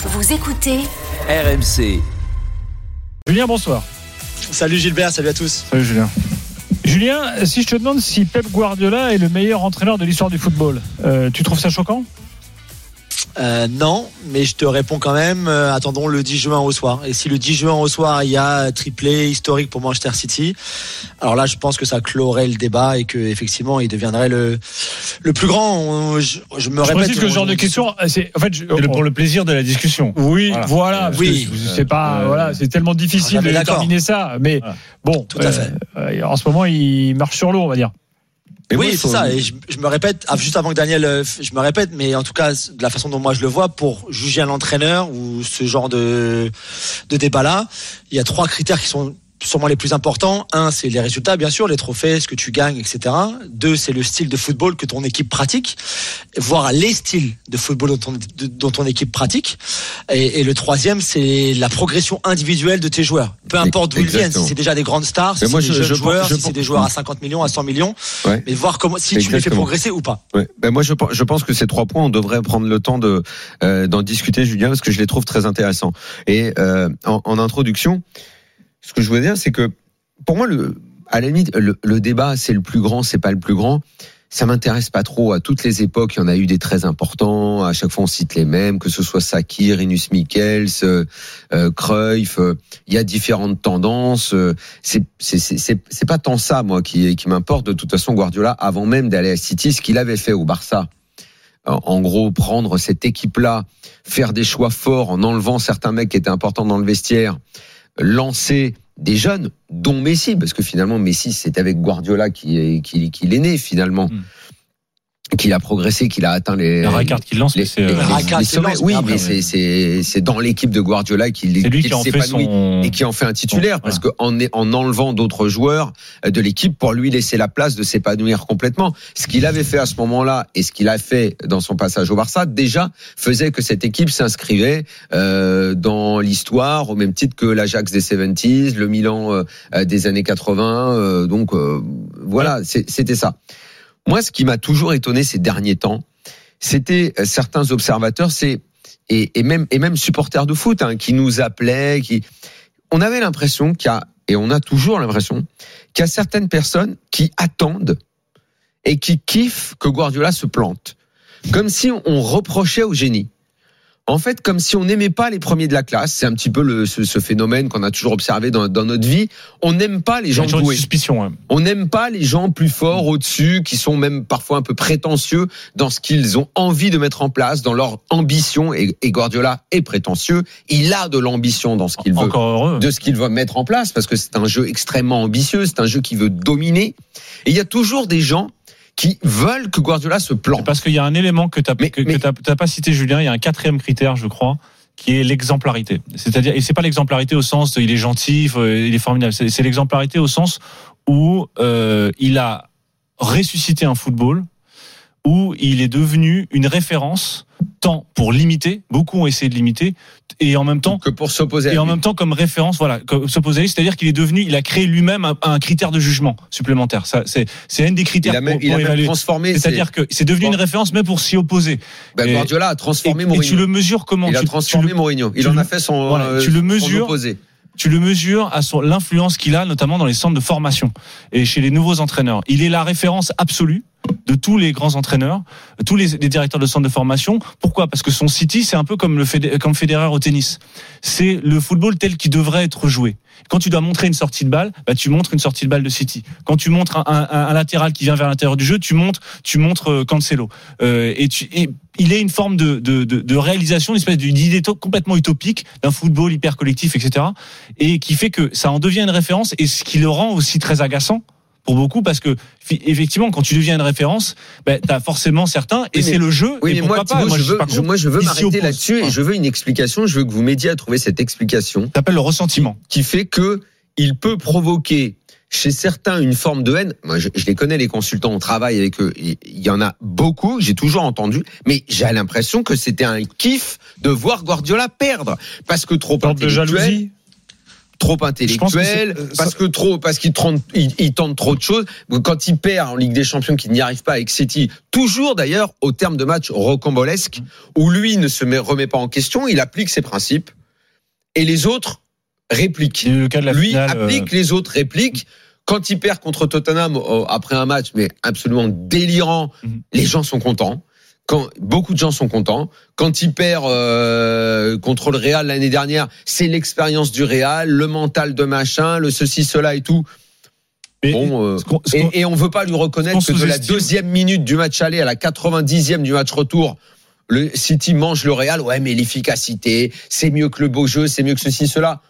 Vous écoutez RMC. Julien, bonsoir. Salut Gilbert, salut à tous. Salut Julien. Julien, si je te demande si Pep Guardiola est le meilleur entraîneur de l'histoire du football, euh, tu trouves ça choquant? Euh, non, mais je te réponds quand même. euh, attendons le 10 juin au soir. Et si le 10 juin au soir, il y a triplé historique pour Manchester City, alors là, je pense que ça clorait le débat et que effectivement, il deviendrait le le plus grand. On- je, je me Je répète. précise que ce on- genre de question, c'est en fait, je- C'est le- pour le plaisir de la discussion. oui, Voilà. voilà, parce Oui. c'est pas, Euh, voilà, c'est tellement difficile de déterminer ça, mais Voilà. bon, Tout à fait. euh, en ce moment, il marche sur l'eau, on va dire. Et oui, c'est ça. Et je, je me répète, ah, juste avant que Daniel, euh, je me répète, mais en tout cas, de la façon dont moi je le vois, pour juger un entraîneur ou ce genre de, de débat-là, il y a trois critères qui sont sûrement les plus importants. Un, c'est les résultats, bien sûr, les trophées, ce que tu gagnes, etc. Deux, c'est le style de football que ton équipe pratique, voire les styles de football dont ton, de- dont ton équipe pratique. Et, et le troisième, c'est la progression individuelle de tes joueurs. Peu importe d'où ils viennent, si c'est déjà des grandes stars, si c'est des je- jeunes je joueurs, pense- si c'est des joueurs à 50 millions, à 100 millions, Ouais. mais voir comment, si tu les fais progresser ou pas. Ouais. Ben moi, je, pense- je pense que ces trois points, on devrait prendre le temps de euh, d'en discuter, Julien, parce que je les trouve très intéressants. Et euh, en, en introduction, ce que je voulais dire, c'est que pour moi, le, à la limite, le, le débat, c'est le plus grand, c'est pas le plus grand. Ça m'intéresse pas trop. À toutes les époques, il y en a eu des très importants. À chaque fois, on cite les mêmes, que ce soit Saki, Rinus Michels, euh, euh, Cruyff. euh, Il y a différentes tendances. euh, c'est pas tant ça, moi, qui qui m'importe. De toute façon, Guardiola, avant même d'aller à City, ce qu'il avait fait au Barça, en en gros, prendre cette équipe-là, faire des choix forts en enlevant certains mecs qui étaient importants dans le vestiaire, lancer des jeunes, dont Messi, parce que finalement Messi c'est avec Guardiola qu'il est né finalement, Mm. Qu'il a progressé, qu'il a atteint les La Rijkaard qui lance, les, mais c'est les- euh, les- sommets. lance, Oui, mais c'est c'est c'est dans l'équipe de Guardiola qu'il c'est lui qu'il qui en fait s'épanouit son. et qui en fait un titulaire parce que en, en enlevant d'autres joueurs euh, de l'équipe pour lui laisser la place de s'épanouir complètement. Ce qu'il avait fait à ce moment-là et ce qu'il a fait dans son passage au Barça déjà faisait que cette équipe s'inscrivait euh, dans l'histoire au même titre que l'Ajax des 70s, le Milan euh, des années 80. euh, donc euh, voilà, c'était ça. Moi, ce qui m'a toujours étonné ces derniers temps, c'était euh, certains observateurs, c'est et, même et même supporters de foot hein, qui nous appelaient, qui on avait l'impression qu'il y a et on a toujours l'impression qu'il y a certaines personnes qui attendent et qui kiffent que Guardiola se plante, comme si on reprochait au génie. En fait, comme si on n'aimait pas les premiers de la classe, c'est un petit peu le, ce, ce phénomène qu'on a toujours observé dans, dans notre vie. On n'aime pas les gens doués. suspicion. hein. On n'aime pas les gens plus forts au-dessus, qui sont même parfois un peu prétentieux dans ce qu'ils ont envie de mettre en place, dans leur ambition. Et, et Guardiola est prétentieux. Il a de l'ambition dans ce qu'il veut, heureux. de ce qu'il veut mettre en place, parce que c'est un jeu extrêmement ambitieux, c'est un jeu qui veut dominer. Et il y a toujours des gens qui veulent que Guardiola se plante. Parce qu'il y a un élément que tu que, mais- t'as pas cité, Julien. Il y a un quatrième critère, je crois, qui est l'exemplarité. C'est-à-dire, et c'est pas l'exemplarité au sens de, il est gentil, faut- il est formidable. C'est l'exemplarité au sens où euh, il a ressuscité un football il est devenu une référence tant pour limiter, beaucoup ont essayé de limiter, et en même temps que pour s'opposer et en même temps comme référence, voilà, s'opposer à lui, c'est-à-dire qu'il est devenu, il a créé lui-même un, un critère de jugement supplémentaire. Ça, c'est c'est un des critères il a même, pour, il a même évaluer. transformé. C'est-à-dire que c'est devenu une référence même pour s'y opposer. Ben, Guardiola a transformé et, et Mourinho. tu le mesures comment il a tu, transformé tu le, Mourinho. Il en le- a fait son, voilà, euh, tu le mesures. opposé. tu le mesures à son l'influence qu'il a notamment dans les centres de formation et chez les nouveaux entraîneurs. Il est la référence absolue de tous les grands entraîneurs, tous les, directeurs de centres de formation. Pourquoi? Parce que son City, c'est un peu comme le comme Federer au tennis. C'est le football tel qu'il devrait être joué. Quand tu dois montrer une sortie de balle, bah, tu montres une sortie de balle de City. Quand tu montres un, un- un latéral qui vient vers l'intérieur du jeu, tu montres, tu montres euh, Cancelo. Euh, et, tu, et il est une forme de, de, de, de réalisation, une espèce d'idée complètement utopique d'un football hyper collectif, etc. Et qui fait que ça en devient une référence et ce qui le rend aussi très agaçant pour beaucoup parce que effectivement quand tu deviens une référence ben, tu as forcément certains et Oui, c'est le jeu Oui, et mais pourquoi moi, pas Thibaut, moi, je veux, contre. moi, je veux m'arrêter là-dessus et je veux une explication. Je veux que vous m'aidiez à trouver cette explication Ça s'appelle le ressentiment qui fait que il peut provoquer chez certains une forme de haine. Moi, je, je les connais, les consultants, on travaille avec eux. Il il y en a beaucoup, j'ai toujours entendu, mais j'ai l'impression que c'était un kiff de voir Guardiola perdre. Parce que trop sorte de intellectuel. jalousie trop que intellectuel, euh, parce que trop, parce qu'il tente, il, il tente trop de choses. Quand il perd en Ligue des Champions, qu'il n'y arrive pas avec City, toujours d'ailleurs au terme de match rocambolesque, où lui ne se met, remet pas en question, il applique ses principes, et les autres répliquent. C'est le cas de la Lui finale. euh, applique, les autres répliquent. Quand il perd contre Tottenham après un match, mais absolument délirant, Mhm. les gens sont contents. Quand beaucoup de gens sont contants. Quand il perd euh, contre le Real l'année dernière, c'est l'expérience du Real, le mental de machin, le ceci, cela et tout. mais- Bon, euh, ce et, et on veut pas lui reconnaître que de la deuxième minute du match aller à la 90e du match retour, le City mange le Real. Ouais, mais l'efficacité, c'est mieux que le beau jeu, c'est mieux que ceci, cela.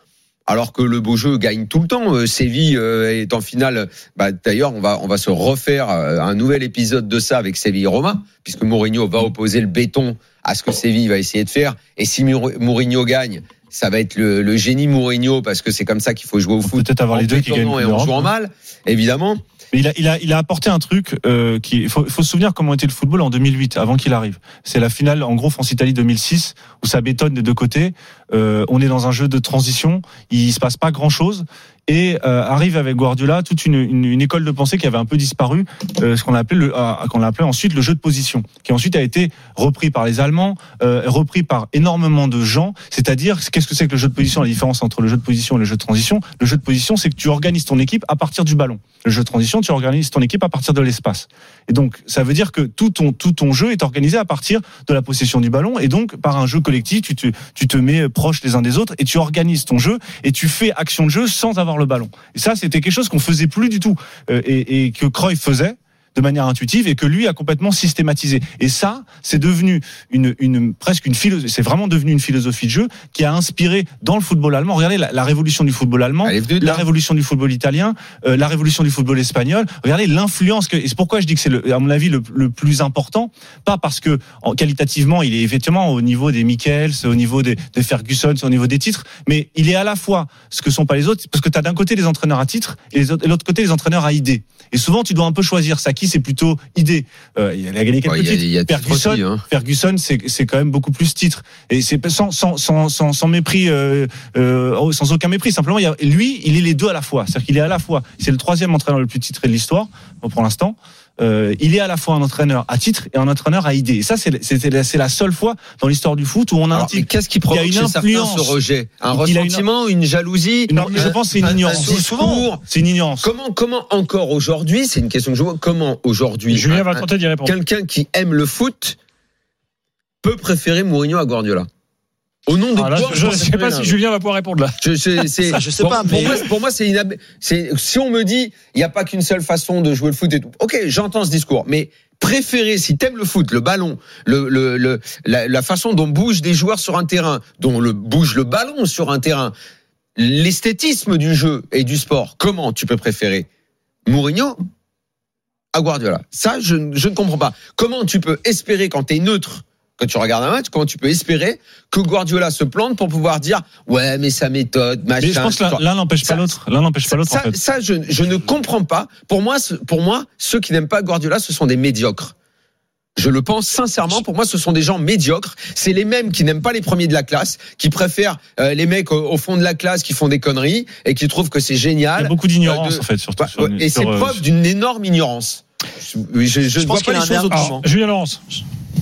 Alors que le beau jeu gagne tout le temps. Euh, Séville euh, est en finale. Bah, D'ailleurs, on va on va se refaire euh, un nouvel épisode de ça avec Séville Roma, puisque Mourinho va opposer le béton à ce que Séville va essayer de faire. Et si Mour- Mourinho gagne, ça va être le, le génie Mourinho parce que c'est comme ça qu'il faut jouer au foot. peut-être avoir en les deux qui gagnent et en jouant mal, évidemment. Mais il a, il a, il a apporté un truc euh, qui. Il faut, il faut se souvenir comment était le football en 2008, avant qu'il arrive. C'est la finale, en gros, France-Italie 2006, où ça bétonne des deux côtés. Euh, on est dans un jeu de transition. Il se passe pas grand-chose. Et euh, arrive avec Guardiola toute une, une, une école de pensée qui avait un peu disparu, euh, ce qu'on a appelé le, euh, qu'on a appelé ensuite le jeu de position, qui ensuite a été repris par les Allemands, euh, repris par énormément de gens. C'est-à-dire, qu'est-ce que c'est que le jeu de position La différence entre le jeu de position et le jeu de transition? Le jeu de position, c'est que tu organises ton équipe à partir du ballon. Le jeu de transition, tu organises ton équipe à partir de l'espace. Et donc, ça veut dire que tout ton, tout ton jeu est organisé à partir de la possession du ballon. Et donc, par un jeu collectif, tu te, tu te mets proche les uns des autres et tu organises ton jeu et tu fais action de jeu sans avoir le ballon. Et ça, c'était quelque chose qu'on faisait plus du tout euh, et, que Cruyff faisait de manière intuitive et que lui a complètement systématisé. Et ça, c'est devenu une, une presque une philosophie, c'est vraiment devenu une philosophie de jeu qui a inspiré dans le football allemand. Regardez la, la révolution du football allemand, la révolution du football italien, euh, la révolution du football espagnol. Regardez l'influence que. Et c'est pourquoi je dis que c'est, à mon avis, le, le plus important. Pas parce que en, qualitativement, il est effectivement au niveau des Michels, au niveau des, des Ferguson, au niveau des titres, mais il est à la fois ce que sont pas les autres, parce que tu as d'un côté les entraîneurs à titre et et de l'autre côté les entraîneurs à idée. Et souvent, tu dois un peu choisir. Ça, qui c'est plutôt idée. Euh, il a gagné quelques Ouais, Il y a, titres. y a titre Ferguson, aussi, hein. Ferguson, c'est c'est quand même beaucoup plus titre. Et c'est sans, sans, sans, sans, sans mépris, euh, euh, oh, sans aucun mépris. Simplement, il a, lui, il est les deux à la fois. C'est-à-dire qu'il est à la fois, c'est le troisième entraîneur le plus titré de l'histoire, pour l'instant. Euh, il est à la fois un entraîneur à titre et un entraîneur à idée. Et ça, c'est la, seule fois dans l'histoire du foot où on a un Alors, type. qu'est-ce qui il y a provoque une chez certains influence. ce rejet? Un Il a une- ressentiment, une, jalousie? Non, je pense que c'est une un- un ignorance. discours. C'est une ignorance. Comment, comment encore aujourd'hui, c'est une question que je vois, comment aujourd'hui Julien va tenter d'y répondre. quelqu'un qui aime le foot peut préférer Mourinho à Guardiola? Au nom de Ah, là, quoi je ne sais pas si Julien va pouvoir répondre là. je, je- Ça, je sais pour, pas, pour mais- moi, pour moi, c'est c'est si on me dit il n'y a pas qu'une seule façon de jouer le foot et tout. Ok, j'entends ce discours, mais préférer si t'aimes le foot, le ballon, le, le, le- la, la façon dont bougent des joueurs sur un terrain, dont le bouge le ballon sur un terrain, l'esthétisme du jeu et du sport, comment tu peux préférer? Mourinho à Guardiola Ça, je, ne- je ne comprends pas. Comment tu peux espérer quand tu es neutre quand tu regardes un match, comment tu peux espérer que Guardiola se plante pour pouvoir dire ouais mais sa méthode machin. Mais je pense que l'un- n'empêche pas l'autre. L'un n'empêche pas l'autre, en ça, fait. ça, je, je ne comprends pas. Pour moi, pour moi, ceux qui n'aiment pas Guardiola, ce sont des médiocres. Je le pense sincèrement. Pour moi, ce sont des gens médiocres. C'est les mêmes qui n'aiment pas les premiers de la classe, qui préfèrent euh, les mecs au, au fond de la classe qui font des conneries et qui trouvent que c'est Il y génial. a beaucoup d'ignorance, Euh, en fait, surtout. Bah, sur- et c'est euh, preuve d'une énorme ignorance. Je, je, je Je ne pense vois pas qu'il les a un autrement. Julien Laurence.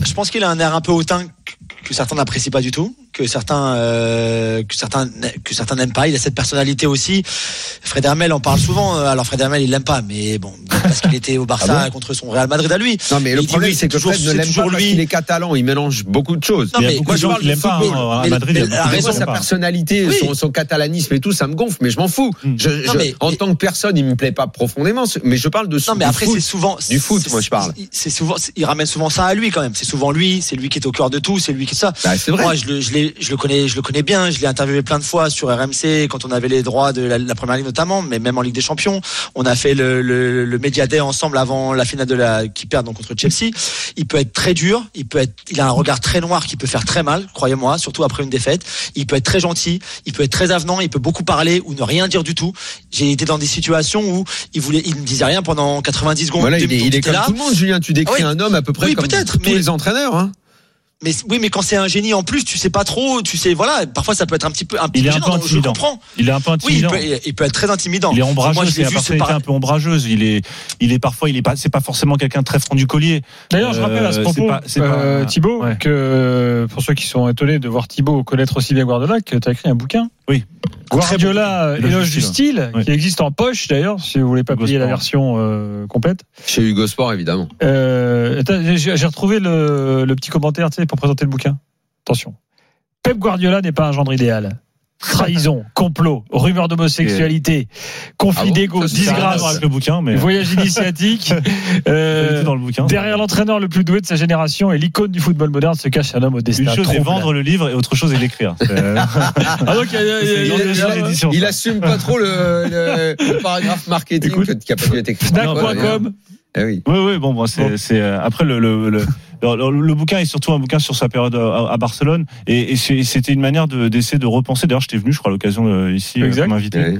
Je pense qu'il a un air un peu hautain que- certains n'apprécient pas du tout, que certains euh, que certains que certains n'aiment pas. Il a cette personnalité aussi. Fred Hermel en parle souvent. euh, Alors Fred Hermel, il l'aime pas, mais bon, parce qu'il était au Barça Ah contre son Real Madrid à lui. Non, mais Il le dit problème, c'est que toujours- Fred ne l'aime pas toujours parce lui. qu'il est catalan. Il mélange beaucoup de choses. Non, Il y a mais beaucoup moi, de je parle qui de l'aiment pas. hein, À Madrid, il y a mais la raison, sa personnalité, Oui. son, son catalanisme et tout, ça me gonfle, mais je m'en fous. Mm. Je, je- mais- en tant que personne, il me plaît pas profondément, mais je parle de Non, mais du après, foot. c'est souvent Du foot, c'est- moi, je parle. C'est souvent, il ramène souvent ça à lui quand même. C'est souvent lui, c'est lui qui est au cœur de tout, c'est lui qui ça. Bah, c'est vrai. Moi, je le, je, le connais, je le connais bien. Je l'ai interviewé plein de fois sur RMC quand on avait les droits de la, la première ligue notamment, mais même en Ligue des Champions. On a fait le, le, le Media Day ensemble avant la finale de la qui perd donc contre Chelsea. Il peut être très dur. Il peut être, il a un regard très noir qui peut faire très mal, croyez-moi, surtout après une défaite. Il peut être très gentil. Il peut être très avenant. Il peut beaucoup parler ou ne rien dire du tout. J'ai été dans des situations où il voulait, il ne disait rien pendant 90 secondes. Voilà, il est, il est comme là. tout le monde, Julien. Tu décris Ah oui. un homme à peu près Oui, comme tous mais- les entraîneurs. Hein. Mais oui, mais quand c'est un génie en plus, tu sais pas trop, tu sais, voilà, parfois ça peut être un petit peu, un petit Il est peu un gênant, peu donc je intimidant. comprends. Il est un peu Oui, il intimidant. peut, il peut être très intimidant. Il est Moi, ombrageux, je c'est l'ai la vu par- un peu ombrageuse. Il est, il est parfois, il est pas, c'est pas forcément quelqu'un de très franc du collier. D'ailleurs, je rappelle à ce Euh, propos, pas- euh, pas- Thibaut, ouais. que pour ceux qui sont étonnés de voir Thibaut connaître aussi bien Guardiola, que tu as écrit un bouquin. Oui. Guardiola, Éloge éloge du style, Oui. qui existe en poche d'ailleurs, si vous voulez pas Hugo payer la version euh, complète. Chez Hugo Sport, évidemment. Euh, j'ai retrouvé le, le petit commentaire, tu sais, pour présenter le bouquin. Attention. Pep Guardiola n'est pas un gendre idéal. Trahison, complot, rumeur d'homosexualité, conflit Ah bon à disgrâce, avec le bouquin, mais voyage initiatique. euh, dans le bouquin. Derrière l'entraîneur le plus doué de sa génération et l'icône du football moderne se cache un homme au destin Une chose est vendre le livre et autre chose est l'écrire. Ah donc, il assume pas trop le, le- le paragraphe marketing Écoute, qui a pas dû être écrit. Fnac.com. Eh oui. Oui, oui, bon, bon, c'est, Bon. euh, après le, le, le, le, le bouquin est surtout un bouquin sur sa période à, à Barcelone et, c'était une manière de, d'essayer de repenser. D'ailleurs, j'étais venu, je crois, à l'occasion euh, ici euh, Exact. comme invité, oui.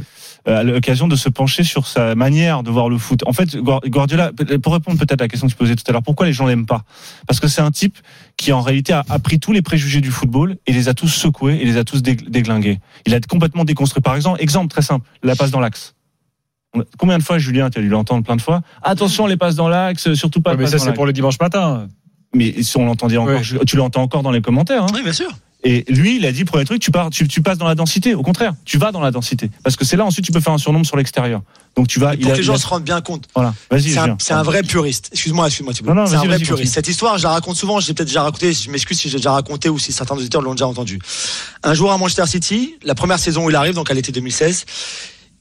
euh, à l'occasion de se pencher sur sa manière de voir le foot. En fait, Guar- Guardiola, pour répondre peut-être à la question que tu posais tout à l'heure, pourquoi les gens l'aiment pas? Parce que c'est un type qui en réalité a, pris tous les préjugés du football et les a tous secoués et les a tous dég- déglingués. Il a complètement déconstruit. Par exemple, exemple très simple, la passe dans l'axe. Combien de fois, Julien, tu as dû l'entendre plein de fois? Attention, les passes dans l'axe, surtout pas Ouais, mais ça c'est pour le dimanche matin. Mais si on l'entendait encore, Ouais. tu l'entends encore dans les commentaires. Hein. Oui, bien sûr. Et lui, il a dit premier truc, tu, pars, tu, tu passes dans la densité. Au contraire, tu vas dans la densité, parce que c'est là ensuite tu peux faire un surnombre sur l'extérieur. Donc tu vas. Pour il a- que les gens il a- se rendent bien compte. Voilà. Vas-y. C'est un, vrai puriste. Excuse-moi, excuse-moi, C'est un vrai puriste. Cette histoire, je la raconte souvent, je l'ai peut-être déjà raconté, je m'excuse si j'ai déjà raconté ou si certains auditeurs l'ont déjà entendu. Un jour à Manchester City, la première saison où il arrive, donc à l'été 2016,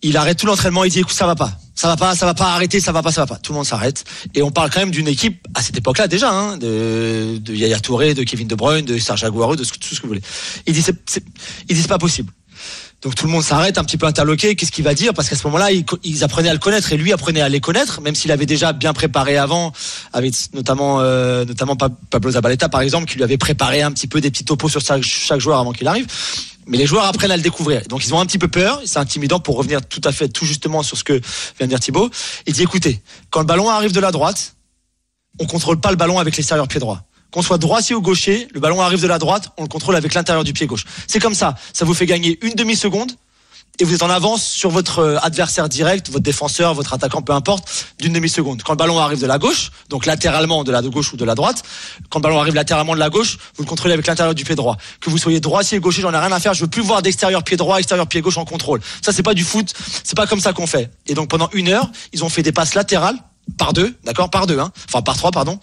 il arrête tout l'entraînement, il dit écoute, ça va pas. Ça va pas, ça va pas arrêter, ça va pas, ça va pas. Tout le monde s'arrête. Et on parle quand même d'une équipe, à cette époque-là déjà, hein, de, de Yaya Touré, de Kevin De Bruyne, de Serge Aguero, de ce- tout ce que vous voulez. Il dit c'est, il pas possible. Donc tout le monde s'arrête, un petit peu interloqué. Qu'est-ce qu'il va dire? Parce qu'à ce moment-là, ils, apprenaient à le connaître et lui apprenait à les connaître, même s'il avait déjà bien préparé avant, avec notamment euh, notamment Pa- Pablo Zabaleta par exemple, qui lui avait préparé un petit peu des petits topos sur chaque, chaque joueur avant qu'il arrive. Mais les joueurs apprennent à le découvrir. Donc ils ont un petit peu peur. C'est intimidant pour revenir tout à fait, tout justement sur ce que vient de dire Thibaut. Il dit écoutez, quand le ballon arrive de la droite, on contrôle pas le ballon avec l'extérieur pied droit. Qu'on soit droitier ou gaucher, le ballon arrive de la droite, on le contrôle avec l'intérieur du pied gauche. C'est comme ça. Ça vous fait gagner une demi-seconde et vous êtes en avance sur votre euh, adversaire direct, votre défenseur, votre attaquant, peu importe, d'une demi-seconde. Quand le ballon arrive de la gauche, donc latéralement de la gauche ou de la droite, quand le ballon arrive latéralement de la gauche, vous le contrôlez avec l'intérieur du pied droit. Que vous soyez droitier, gaucher, j'en ai rien à faire. Je veux plus voir d'extérieur pied droit, extérieur pied gauche en contrôle. Ça, c'est pas du foot. C'est pas comme ça qu'on fait. Et donc pendant une heure, ils ont fait des passes latérales par deux, d'accord, par deux, hein. enfin par trois, pardon.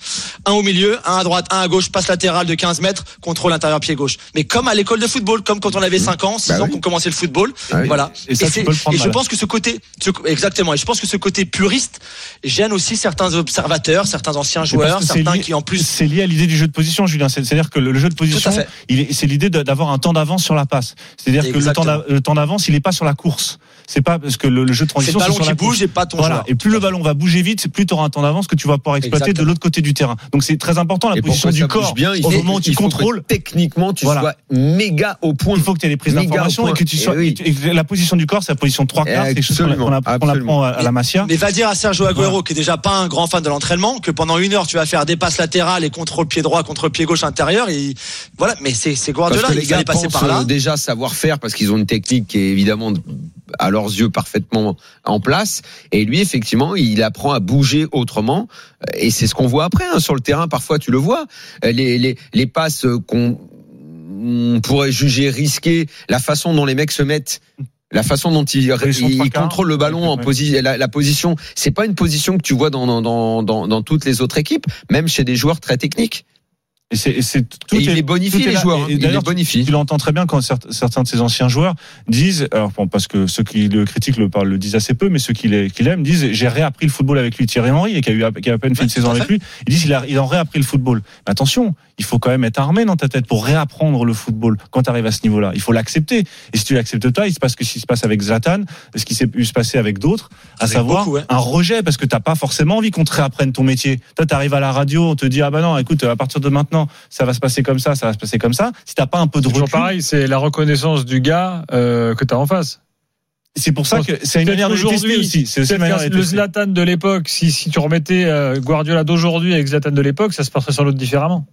Un au milieu, un à droite, un à gauche, passe latérale de 15 mètres, contrôle intérieur pied gauche. Mais comme à l'école de football, comme quand on avait 5 ans, 6 Bah ans oui. qu'on commençait le football, Ah oui. voilà. Et ça, tu c'est- peux le prendre et je pense que ce côté, ce- exactement, et je pense que ce côté puriste gêne aussi certains observateurs, certains anciens joueurs, certains lié- qui en plus c'est lié à l'idée du jeu de position, Julien. C'est- C'est-à-dire que le le jeu de position, c'est l'idée d'avoir un temps d'avance sur la passe. C'est-à-dire que le temps d'avance, il n'est pas sur la course. C'est pas parce que le, le jeu de c'est transition, le ballon qui bouge et pas ton Voilà. joueur. Et plus le ballon va bouger vite, plus tu auras un temps d'avance que tu vas pouvoir exploiter de l'autre côté du terrain. Donc c'est très important la Et position du corps bien, au moment où tu il faut que contrôles. techniquement, tu Voilà. sois méga au point. Il faut que tu aies les prises d'information et que tu sois. Oui. et la position du corps, c'est la position de trois quarts. C'est quelque chose qu'on apprend- à, à la Masia. Mais va dire à Sergio Aguero, qui est déjà pas un grand fan de l'entraînement, que pendant une heure tu vas faire des passes latérales et contrôle pied droit, contre pied gauche intérieur. Et voilà, mais c'est c'est Guardiola, il les gars fallait passer par là. euh, déjà savoir faire parce qu'ils ont une technique qui est évidemment à leurs yeux parfaitement en place. Et lui, effectivement, il apprend à bouger autrement. Et c'est ce qu'on voit après hein, sur le terrain. Parfois, tu le vois. Les, les, les passes euh, qu'on on pourrait juger risquées, la façon dont les mecs se mettent. La façon dont trois quarts. contrôlent le ballon en position, la, la position, c'est pas une position que tu vois dans, dans, dans toutes les autres équipes, même chez des joueurs très techniques. Et c'est- tout Et il est- les bonifie tout est les là. joueurs, Et- hein. et il les bonifie. Tu l'entends très bien quand cer- certains de ces anciens joueurs disent, alors bon, parce que ceux qui le critiquent le, parlent- le disent assez peu, mais ceux qui l'ai- qui l'aiment disent, j'ai réappris le football avec lui, Thierry Henry, et qui a, eu, qui a à peine fait Ouais, une saison avec lui, ils disent, il a, il a réappris le football. Mais attention, il faut quand même être armé dans ta tête pour réapprendre le football quand tu arrives à ce niveau-là. Il faut l'accepter. Et si tu l'acceptes pas, il se passe ce qui se passe avec Zlatan, ce qui s'est pu se passer avec d'autres, à Avec savoir beaucoup, ouais. un rejet, parce que t'as pas forcément envie qu'on te réapprenne ton métier. Toi, t'arrives à la radio, on te dit, ah bah non, écoute, à partir de maintenant, ça va se passer comme ça, ça va se passer comme ça. Si t'as pas un peu de C'est toujours recul, pareil, c'est la reconnaissance du gars euh, que tu as en face. c'est pour ça que c'est une manière qu'aujourd'hui, aussi. C'est aussi une manière le. Zlatan de l'époque, si, si tu remettais euh, Guardiola d'aujourd'hui avec Zlatan de l'époque, ça se passerait sans doute différemment.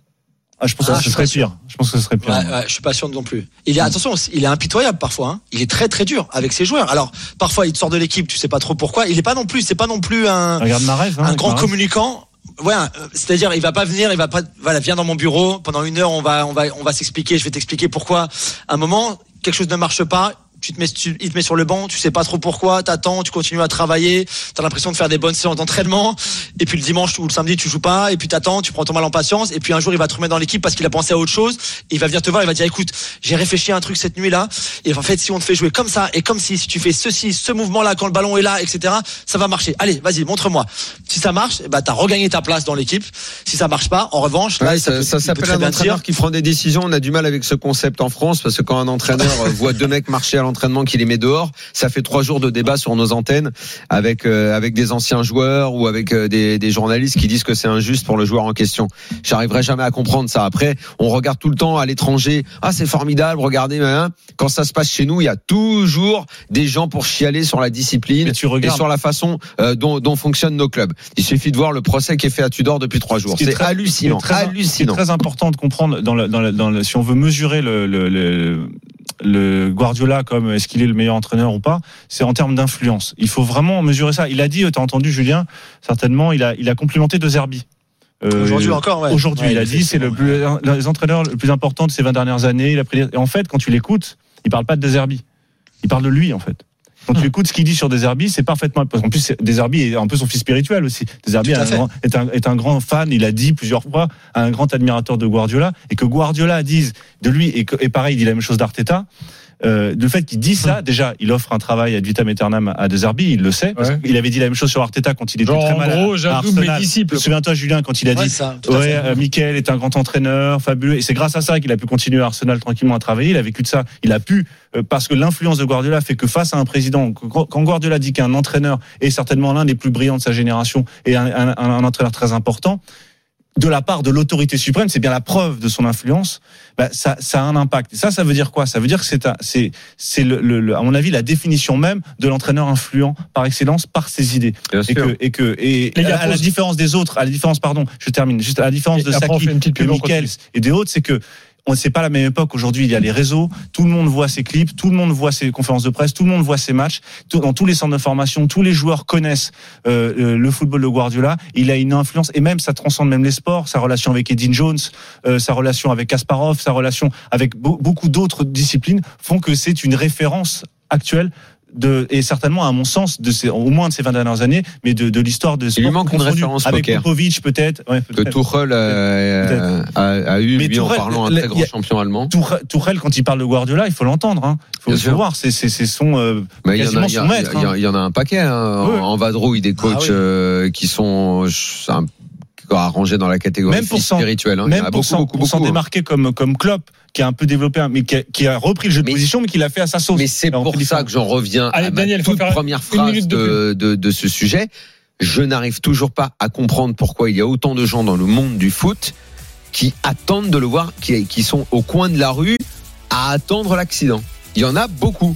Ah, je pense Ah, que ce suis serait pas sûr. pire. Je pense que ce serait pire. Ouais, ouais, je suis pas sûr non plus. Il est attention, il est impitoyable parfois. hein. Il est très très dur avec ses joueurs. Alors parfois il te sort de l'équipe, tu sais pas trop pourquoi. Il est pas non plus, c'est pas non plus un, Regarde. Hein, un grand communicant. Ouais, euh, c'est-à-dire il va pas venir, il va pas, voilà, viens dans mon bureau pendant une heure, on va, on va, on va s'expliquer. Je vais t'expliquer pourquoi. À un moment, quelque chose ne marche pas. Tu te mets, tu- il te met sur le banc, tu sais pas trop pourquoi, t'attends, tu continues à travailler, t'as l'impression de faire des bonnes séances d'entraînement, et puis le dimanche ou le samedi tu joues pas, et puis t'attends, tu prends ton mal en patience, et puis un jour il va te remettre dans l'équipe parce qu'il a pensé à autre chose, et il va venir te voir, il va dire écoute, j'ai réfléchi à un truc cette nuit là, et en fait si on te fait jouer comme ça, et comme si, si tu fais ceci, ce mouvement là quand le ballon est là, etc., ça va marcher. Allez, vas-y, montre-moi. Si ça marche, bah t'as regagné ta place dans l'équipe. Si ça marche pas, en revanche, là, Ouais, il ça, ça peut s'appelle un entraîneur dire, qui prend des décisions. On a du mal avec ce concept en France parce que quand un entraîneur voit deux mecs marcher à l'entraînement, qu'il les met dehors, ça fait trois jours de débat sur nos antennes avec euh, avec des anciens joueurs ou avec euh, des, des journalistes qui disent que c'est injuste pour le joueur en question. J'arriverai jamais à comprendre ça. Après, on regarde tout le temps à l'étranger. Ah, c'est formidable. Regardez, hein. quand ça se passe chez nous, il y a toujours des gens pour chialer sur la discipline tu et sur la façon euh, dont, dont fonctionnent nos clubs. Il suffit de voir le procès qui est fait à Tudor depuis trois jours. Ce qui est C'est hallucinant, ce qui est très- hallucinant. Qui important de comprendre dans dans dans si on veut mesurer le, le, le, le Guardiola comme est-ce qu'il est le meilleur entraîneur ou pas, c'est en termes d'influence. Il faut vraiment mesurer ça. Il a dit, tu as entendu Julien, certainement, il a, il a complimenté De Zerbi. Euh, Aujourd'hui encore, ouais. Aujourd'hui, Ouais, il a dit c'est le plus, l'un des entraîneurs le plus important de ces 20 dernières années. Il a pris, et en fait, quand tu l'écoutes, il parle pas de Deserbi. Il parle de lui, en fait. Quand tu écoutes ce qu'il dit sur Deserbi, c'est parfaitement. Qu'en plus, Deserbi est un peu son fils spirituel aussi. Deserbi est, un, est un grand fan, il a dit plusieurs fois, un grand admirateur de Guardiola. Et que Guardiola dise de lui, et, que, et pareil, il dit la même chose d'Arteta. Euh, le fait qu'il dit ça, déjà, il offre un travail ad vitam aeternam à Deserbi, il le sait. parce Ouais. qu'il avait dit la même chose sur Arteta quand il était Genre, très en mal à- gros, à j'adoube mes disciples. Souviens-toi, Julien, quand il a Ouais, dit ça, tout à Ouais, fait. euh, Michael est un grand entraîneur, fabuleux. Et c'est grâce à ça qu'il a pu continuer à Arsenal tranquillement à travailler. Il a vécu de ça. Il a pu, euh, parce que l'influence de Guardiola fait que face à un président, quand quand Guardiola dit qu'un entraîneur est certainement l'un des plus brillants de sa génération et un, un- un entraîneur très important, de la part de l'autorité suprême, c'est bien la preuve de son influence. Bah, ça, ça a un impact. Et ça, ça veut dire quoi? Ça veut dire que c'est, un- c'est, c'est le, le- le- à mon avis, la définition même de l'entraîneur influent par excellence par ses idées Bien et sûr. que et que et Les à, à la différence des autres, à la différence pardon, je termine juste à la différence Et de Saki, de continue. et des autres, c'est que on c'est pas la même époque aujourd'hui. Il y a les réseaux, tout le monde voit ses clips, tout le monde voit ses conférences de presse, tout le monde voit ses matchs. Dans tous les centres de formation, tous les joueurs connaissent euh, euh, le football de Guardiola. Il a une influence et même ça transcende même les sports. Sa relation avec Edin Jones, euh, sa relation avec Kasparov, sa relation avec beau- beaucoup d'autres disciplines font que c'est une référence actuelle de, et certainement à mon sens de ces, au moins de ces 20 dernières années, mais de, de l'histoire de sport lui manque une référence avec poker. Popovic peut-être. Ouais, que peut-être. Tuchel euh, a, a eu Mais lui en Tourelle, parlant un le- très grand il a- champion allemand. Tourelle, Tourelle, quand il parle de Guardiola, il faut l'entendre. Hein. Il faut, Bien sûr. voir, c'est son euh, Bah, il y en a, il son maître. il y a- hein. il y en a un paquet. Hein. Oui. En, vadrouille, des coachs Ah oui. euh, qui sont un- arrangés dans la catégorie Même pour spirituelle. Hein. Même pour beaucoup, pour s'en beaucoup. hein. démarquer comme comme Klopp, qui a un peu développé, un- mais qui a, qui a repris le jeu de Mais- position, mais qui l'a fait à sa sauce. Mais c'est Alors, pour ça que j'en reviens Allez, à ma Daniel, faut toute première phrase de, de, de ce sujet. Je n'arrive toujours pas à comprendre pourquoi il y a autant de gens dans le monde du foot qui attendent de le voir, qui, qui sont au coin de la rue à attendre l'accident. Il y en a beaucoup.